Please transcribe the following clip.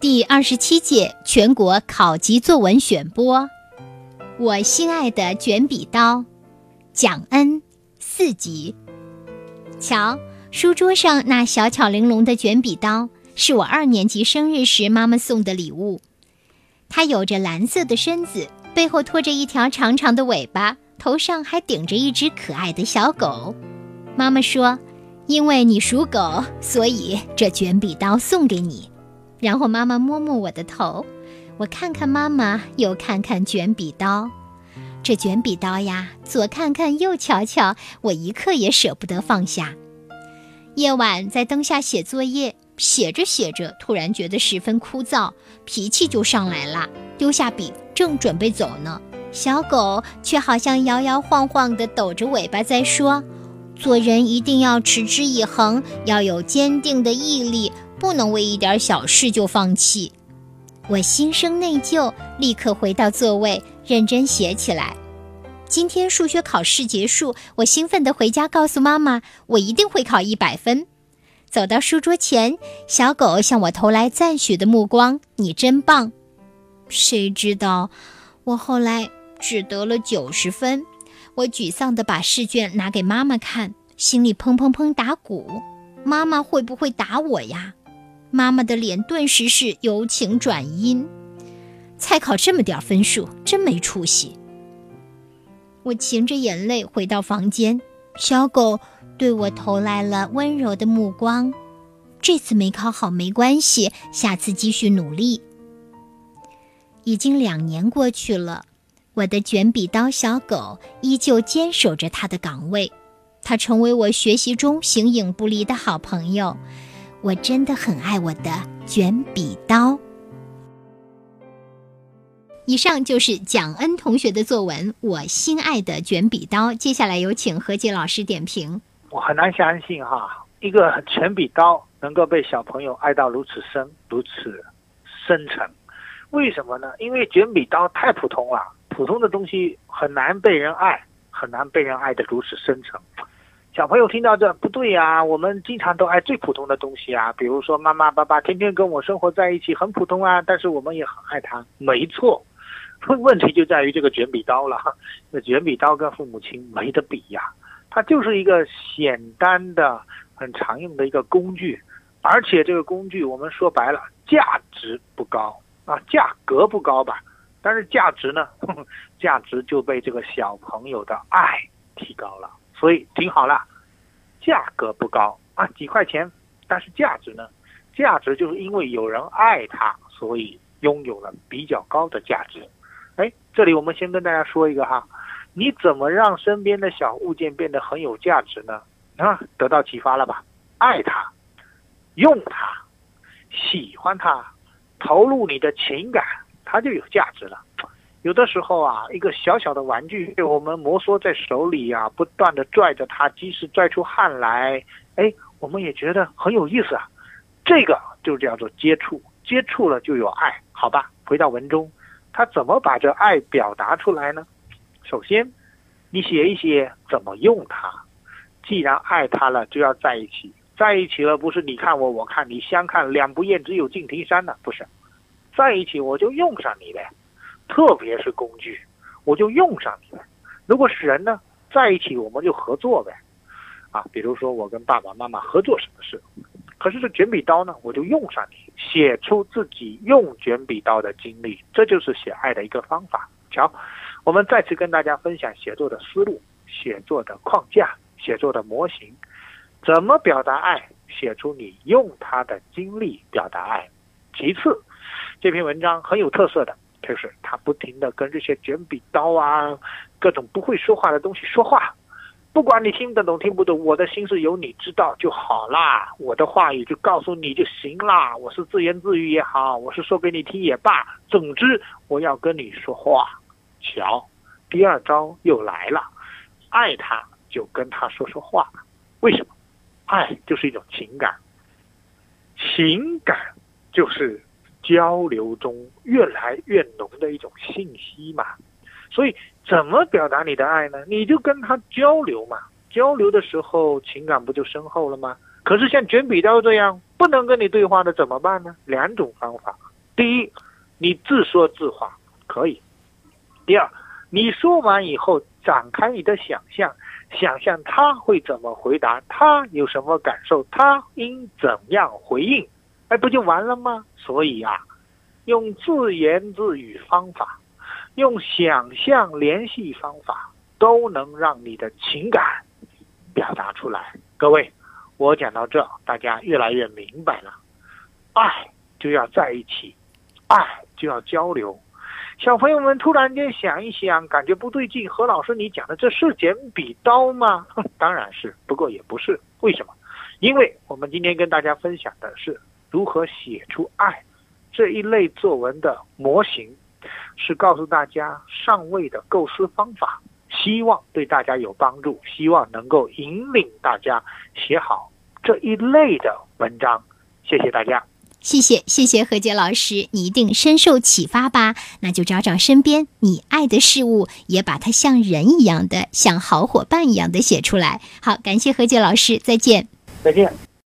第二十七届全国考级作文选播，我心爱的卷笔刀，蒋恩四级。瞧，书桌上那小巧玲珑的卷笔刀，是我二年级生日时妈妈送的礼物。它有着蓝色的身子，背后拖着一条长长的尾巴，头上还顶着一只可爱的小狗。妈妈说：“因为你属狗，所以这卷笔刀送给你。”然后妈妈摸摸我的头，我看看妈妈，又看看卷笔刀。这卷笔刀呀，左看看，右瞧瞧，我一刻也舍不得放下。夜晚在灯下写作业，写着写着，突然觉得十分枯燥，脾气就上来了，丢下笔，正准备走呢，小狗却好像摇摇晃晃地抖着尾巴在说：“做人一定要持之以恒，要有坚定的毅力，不能为一点小事就放弃。”我心生内疚，立刻回到座位。认真写起来。今天数学考试结束，我兴奋地回家告诉妈妈，我一定会考一百分。走到书桌前，小狗向我投来赞许的目光：“你真棒！”谁知道，我后来只得了九十分。我沮丧地把试卷拿给妈妈看，心里砰砰砰打鼓：妈妈会不会打我呀？妈妈的脸顿时是由晴转阴。才考这么点分数，真没出息。我噙着眼泪回到房间，小狗对我投来了温柔的目光。这次没考好没关系，下次继续努力。已经两年过去了，我的卷笔刀小狗依旧坚守着它的岗位，它成为我学习中形影不离的好朋友。我真的很爱我的卷笔刀。以上就是蒋恩同学的作文《我心爱的卷笔刀》。接下来有请何洁老师点评。我很难相信哈，一个卷笔刀能够被小朋友爱到如此深、如此深沉。为什么呢？因为卷笔刀太普通了，普通的东西很难被人爱，很难被人爱的如此深沉。小朋友听到这不对呀，我们经常都爱最普通的东西啊，比如说妈妈、爸爸天天跟我生活在一起，很普通啊，但是我们也很爱他。没错。问问题就在于这个卷笔刀了，那卷笔刀跟父母亲没得比呀，它就是一个简单的、很常用的一个工具，而且这个工具我们说白了，价值不高啊，价格不高吧，但是价值呢，价值就被这个小朋友的爱提高了，所以听好了，价格不高啊，几块钱，但是价值呢，价值就是因为有人爱它，所以拥有了比较高的价值。哎，这里我们先跟大家说一个哈，你怎么让身边的小物件变得很有价值呢？啊，得到启发了吧？爱它，用它，喜欢它，投入你的情感，它就有价值了。有的时候啊，一个小小的玩具被我们摩挲在手里啊，不断的拽着它，即使拽出汗来，哎，我们也觉得很有意思啊。这个就叫做接触，接触了就有爱，好吧？回到文中。他怎么把这爱表达出来呢？首先，你写一写怎么用它。既然爱他了，就要在一起。在一起了，不是你看我，我看你，相看两不厌，只有敬亭山呢，不是？在一起我就用上你呗，特别是工具，我就用上你。如果是人呢，在一起我们就合作呗。啊，比如说我跟爸爸妈妈合作什么事。可是这卷笔刀呢，我就用上你，写出自己用卷笔刀的经历，这就是写爱的一个方法。瞧，我们再次跟大家分享写作的思路、写作的框架、写作的模型，怎么表达爱，写出你用它的经历表达爱。其次，这篇文章很有特色的，就是他不停的跟这些卷笔刀啊，各种不会说话的东西说话。不管你听得懂听不懂，我的心事由你知道就好啦。我的话语就告诉你就行啦。我是自言自语也好，我是说给你听也罢，总之我要跟你说话。瞧，第二招又来了，爱他就跟他说说话。为什么？爱就是一种情感，情感就是交流中越来越浓的一种信息嘛。所以。怎么表达你的爱呢？你就跟他交流嘛，交流的时候情感不就深厚了吗？可是像卷笔刀这样，不能跟你对话的怎么办呢？两种方法：第一，你自说自话可以；第二，你说完以后展开你的想象，想象他会怎么回答，他有什么感受，他应怎样回应，哎，不就完了吗？所以啊，用自言自语方法，用想象联系方法，都能让你的情感表达出来。各位。我讲到这，大家越来越明白了，爱就要在一起，爱就要交流。小朋友们突然间想一想，感觉不对劲。何老师，你讲的这是简笔刀吗？当然是，不过也不是。为什么？因为我们今天跟大家分享的是如何写出爱这一类作文的模型，是告诉大家上位的构思方法。希望对大家有帮助，希望能够引领大家写好这一类的文章。谢谢大家，谢谢谢谢何洁老师，你一定深受启发吧？那就找找身边你爱的事物，也把它像人一样的，像好伙伴一样的写出来。好，感谢何洁老师，再见，再见。